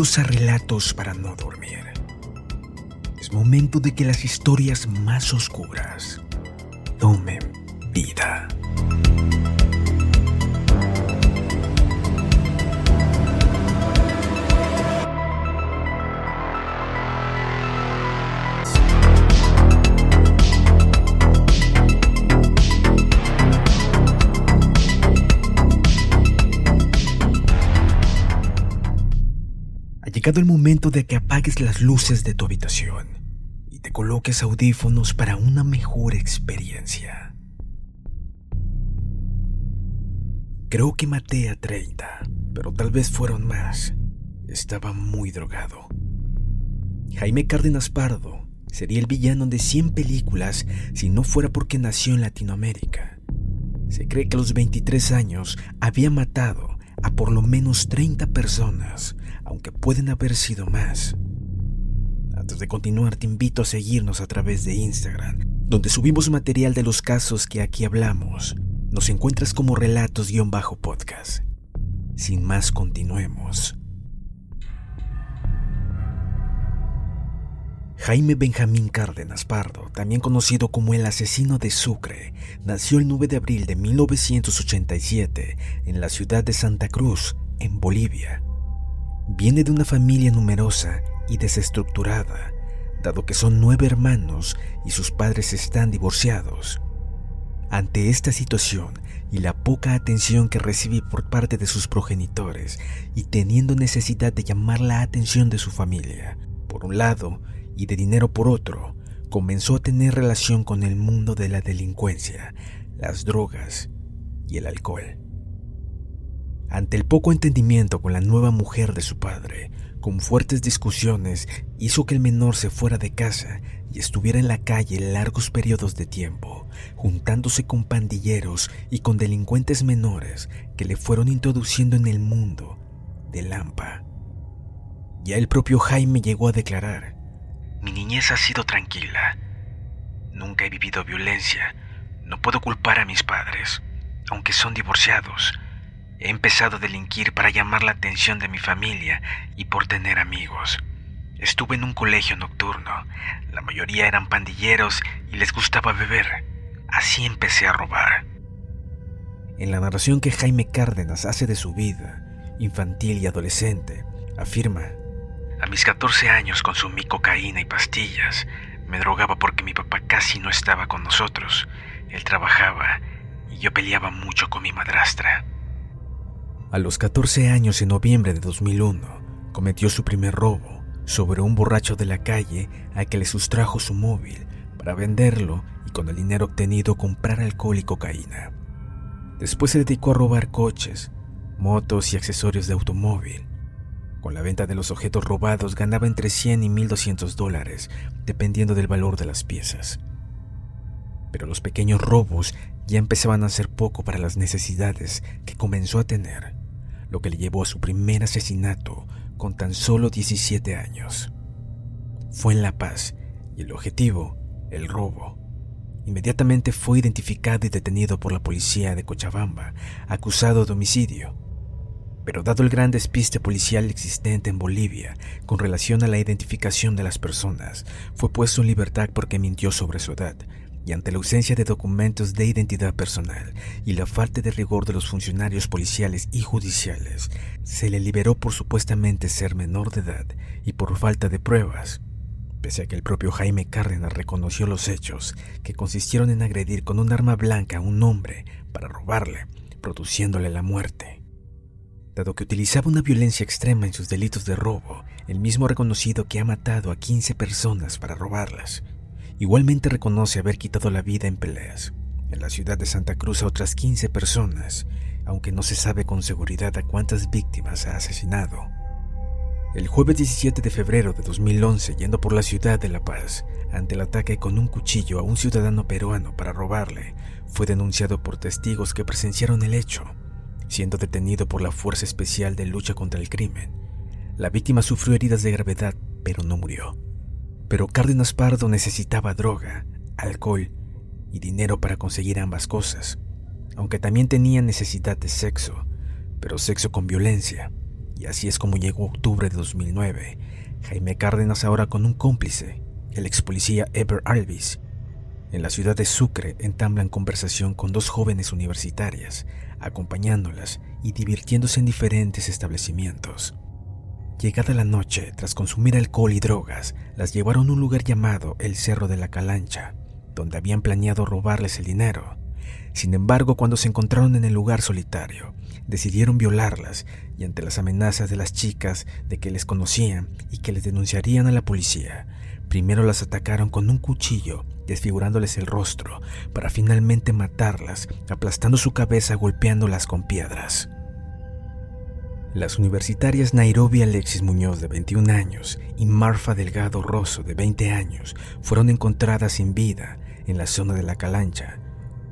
A Relatos para no dormir. Es momento de que las historias más oscuras tomen vida. Llegado el momento de que apagues las luces de tu habitación y te coloques audífonos para una mejor experiencia. Creo que maté a 30, pero tal vez fueron más. Estaba muy drogado. Jaime Cárdenas Pardo sería el villano de 100 películas si no fuera porque nació en Latinoamérica. Se cree que a los 23 años había matado a por lo menos 30 personas, aunque pueden haber sido más. Antes de continuar, te invito a seguirnos a través de Instagram, donde subimos material de los casos que aquí hablamos. Nos encuentras como relatos-podcast. Sin más, continuemos. Jaime Benjamín Cárdenas Pardo, también conocido como el asesino de Sucre, nació el 9 de abril de 1987 en la ciudad de Santa Cruz, en Bolivia. Viene de una familia numerosa y desestructurada, dado que son nueve hermanos y sus padres están divorciados. Ante esta situación y la poca atención que recibe por parte de sus progenitores y teniendo necesidad de llamar la atención de su familia, por un lado, y de dinero por otro, comenzó a tener relación con el mundo de la delincuencia, las drogas y el alcohol. Ante el poco entendimiento con la nueva mujer de su padre, con fuertes discusiones, hizo que el menor se fuera de casa y estuviera en la calle largos periodos de tiempo, juntándose con pandilleros y con delincuentes menores que le fueron introduciendo en el mundo de Lampa. Ya el propio Jaime llegó a declarar, mi niñez ha sido tranquila. Nunca he vivido violencia. No puedo culpar a mis padres, aunque son divorciados. He empezado a delinquir para llamar la atención de mi familia y por tener amigos. Estuve en un colegio nocturno. La mayoría eran pandilleros y les gustaba beber. Así empecé a robar. En la narración que Jaime Cárdenas hace de su vida, infantil y adolescente, afirma, a mis 14 años consumí cocaína y pastillas. Me drogaba porque mi papá casi no estaba con nosotros. Él trabajaba y yo peleaba mucho con mi madrastra. A los 14 años, en noviembre de 2001, cometió su primer robo sobre un borracho de la calle al que le sustrajo su móvil para venderlo y con el dinero obtenido comprar alcohol y cocaína. Después se dedicó a robar coches, motos y accesorios de automóvil. Con la venta de los objetos robados ganaba entre 100 y 1200 dólares, dependiendo del valor de las piezas. Pero los pequeños robos ya empezaban a ser poco para las necesidades que comenzó a tener, lo que le llevó a su primer asesinato con tan solo 17 años. Fue en La Paz y el objetivo, el robo. Inmediatamente fue identificado y detenido por la policía de Cochabamba, acusado de homicidio. Pero dado el gran despiste policial existente en Bolivia con relación a la identificación de las personas, fue puesto en libertad porque mintió sobre su edad, y ante la ausencia de documentos de identidad personal y la falta de rigor de los funcionarios policiales y judiciales, se le liberó por supuestamente ser menor de edad y por falta de pruebas, pese a que el propio Jaime Cárdenas reconoció los hechos, que consistieron en agredir con un arma blanca a un hombre para robarle, produciéndole la muerte. Dado que utilizaba una violencia extrema en sus delitos de robo, el mismo reconocido que ha matado a 15 personas para robarlas, igualmente reconoce haber quitado la vida en peleas en la ciudad de Santa Cruz a otras 15 personas, aunque no se sabe con seguridad a cuántas víctimas ha asesinado. El jueves 17 de febrero de 2011, yendo por la ciudad de La Paz, ante el ataque con un cuchillo a un ciudadano peruano para robarle, fue denunciado por testigos que presenciaron el hecho, siendo detenido por la Fuerza Especial de Lucha contra el Crimen. La víctima sufrió heridas de gravedad, pero no murió. Pero Cárdenas Pardo necesitaba droga, alcohol y dinero para conseguir ambas cosas, aunque también tenía necesidad de sexo, pero sexo con violencia. Y así es como llegó octubre de 2009. Jaime Cárdenas ahora con un cómplice, el ex policía Ever Alvis. En la ciudad de Sucre entablan conversación con dos jóvenes universitarias, acompañándolas y divirtiéndose en diferentes establecimientos. Llegada la noche, tras consumir alcohol y drogas, las llevaron a un lugar llamado el Cerro de la Calancha, donde habían planeado robarles el dinero. Sin embargo, cuando se encontraron en el lugar solitario, decidieron violarlas y ante las amenazas de las chicas de que les conocían y que les denunciarían a la policía, primero las atacaron con un cuchillo, desfigurándoles el rostro, para finalmente matarlas, aplastando su cabeza golpeándolas con piedras. Las universitarias Nairobi Alexis Muñoz, de 21 años, y Marfa Delgado Rosso, de 20 años, fueron encontradas sin vida en la zona de la Calancha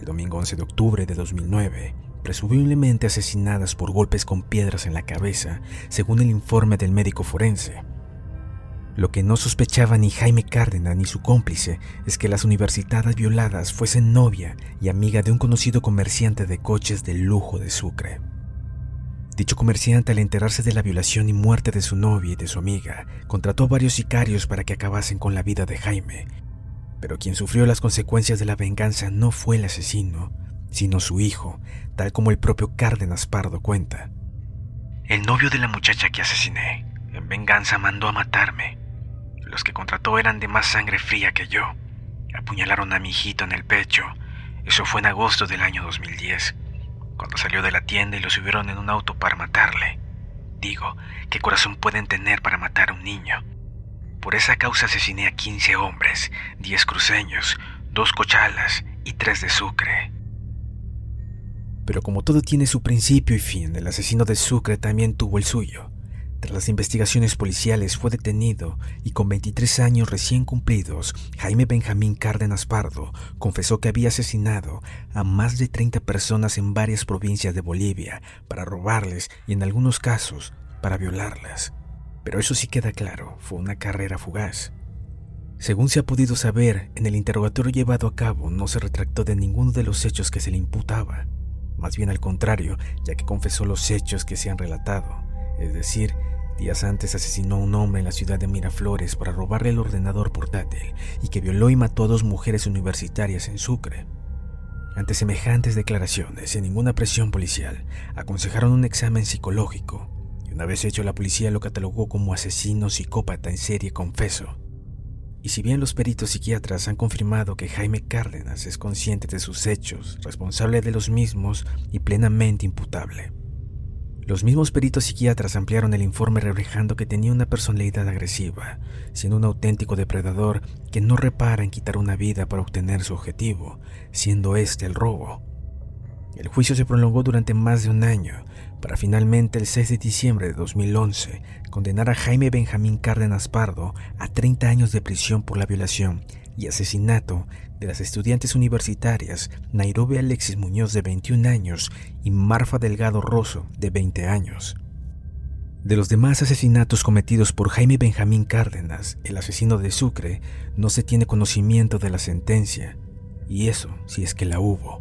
el domingo 11 de octubre de 2009, presumiblemente asesinadas por golpes con piedras en la cabeza, según el informe del médico forense. Lo que no sospechaba ni Jaime Cárdenas ni su cómplice es que las universitarias violadas fuesen novia y amiga de un conocido comerciante de coches de lujo de Sucre. Dicho comerciante, al enterarse de la violación y muerte de su novia y de su amiga, contrató varios sicarios para que acabasen con la vida de Jaime. Pero quien sufrió las consecuencias de la venganza no fue el asesino, sino su hijo, tal como el propio Cárdenas Pardo cuenta. El novio de la muchacha que asesiné, en venganza mandó a matarme. Los que contrató eran de más sangre fría que yo. Apuñalaron a mi hijito en el pecho. Eso fue en agosto del año 2010 cuando salió de la tienda y lo subieron en un auto para matarle. Digo, ¿qué corazón pueden tener para matar a un niño? Por esa causa asesiné a 15 hombres, 10 cruceños, 2 cochalas y 3 de Sucre. Pero como todo tiene su principio y fin, el asesino de Sucre también tuvo el suyo. Tras las investigaciones policiales fue detenido y con 23 años recién cumplidos, Jaime Benjamín Cárdenas Pardo confesó que había asesinado a más de 30 personas en varias provincias de Bolivia para robarles y en algunos casos para violarlas. Pero eso sí queda claro, fue una carrera fugaz. Según se ha podido saber, en el interrogatorio llevado a cabo no se retractó de ninguno de los hechos que se le imputaba, más bien al contrario, ya que confesó los hechos que se han relatado, es decir, Días antes asesinó a un hombre en la ciudad de Miraflores para robarle el ordenador portátil y que violó y mató a dos mujeres universitarias en Sucre. Ante semejantes declaraciones, sin ninguna presión policial, aconsejaron un examen psicológico y una vez hecho la policía lo catalogó como asesino psicópata en serie confeso. Y si bien los peritos psiquiatras han confirmado que Jaime Cárdenas es consciente de sus hechos, responsable de los mismos y plenamente imputable, los mismos peritos psiquiatras ampliaron el informe reflejando que tenía una personalidad agresiva, siendo un auténtico depredador que no repara en quitar una vida para obtener su objetivo, siendo este el robo. El juicio se prolongó durante más de un año, para finalmente el 6 de diciembre de 2011 condenar a Jaime Benjamín Cárdenas Pardo a 30 años de prisión por la violación y asesinato de las estudiantes universitarias Nairobi Alexis Muñoz de 21 años y Marfa Delgado Rosso de 20 años. De los demás asesinatos cometidos por Jaime Benjamín Cárdenas, el asesino de Sucre, no se tiene conocimiento de la sentencia, y eso si es que la hubo.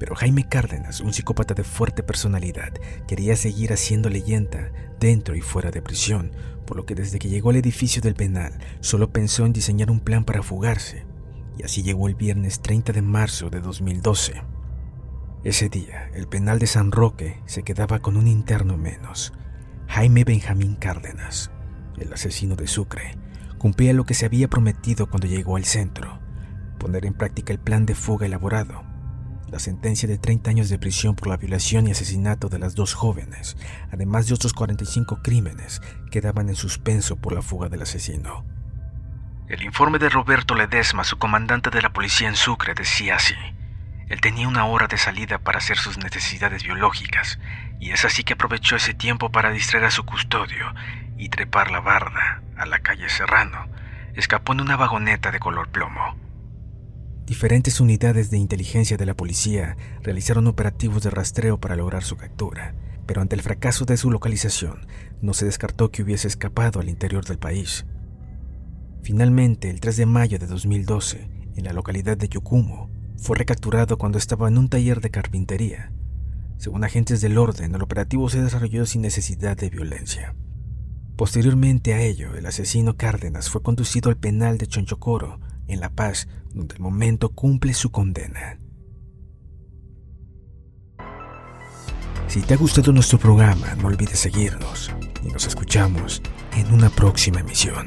Pero Jaime Cárdenas, un psicópata de fuerte personalidad, quería seguir haciendo leyenda dentro y fuera de prisión, por lo que desde que llegó al edificio del penal solo pensó en diseñar un plan para fugarse. Y así llegó el viernes 30 de marzo de 2012. Ese día, el penal de San Roque se quedaba con un interno menos, Jaime Benjamín Cárdenas, el asesino de Sucre, cumplía lo que se había prometido cuando llegó al centro, poner en práctica el plan de fuga elaborado la sentencia de 30 años de prisión por la violación y asesinato de las dos jóvenes, además de otros 45 crímenes, quedaban en suspenso por la fuga del asesino. El informe de Roberto Ledesma, su comandante de la policía en Sucre, decía así. Él tenía una hora de salida para hacer sus necesidades biológicas, y es así que aprovechó ese tiempo para distraer a su custodio y trepar la barda a la calle Serrano. Escapó en una vagoneta de color plomo. Diferentes unidades de inteligencia de la policía realizaron operativos de rastreo para lograr su captura, pero ante el fracaso de su localización, no se descartó que hubiese escapado al interior del país. Finalmente, el 3 de mayo de 2012, en la localidad de Yucumo, fue recapturado cuando estaba en un taller de carpintería. Según agentes del orden, el operativo se desarrolló sin necesidad de violencia. Posteriormente a ello, el asesino Cárdenas fue conducido al penal de Chonchocoro, en La Paz, donde el momento cumple su condena. Si te ha gustado nuestro programa, no olvides seguirnos y nos escuchamos en una próxima emisión.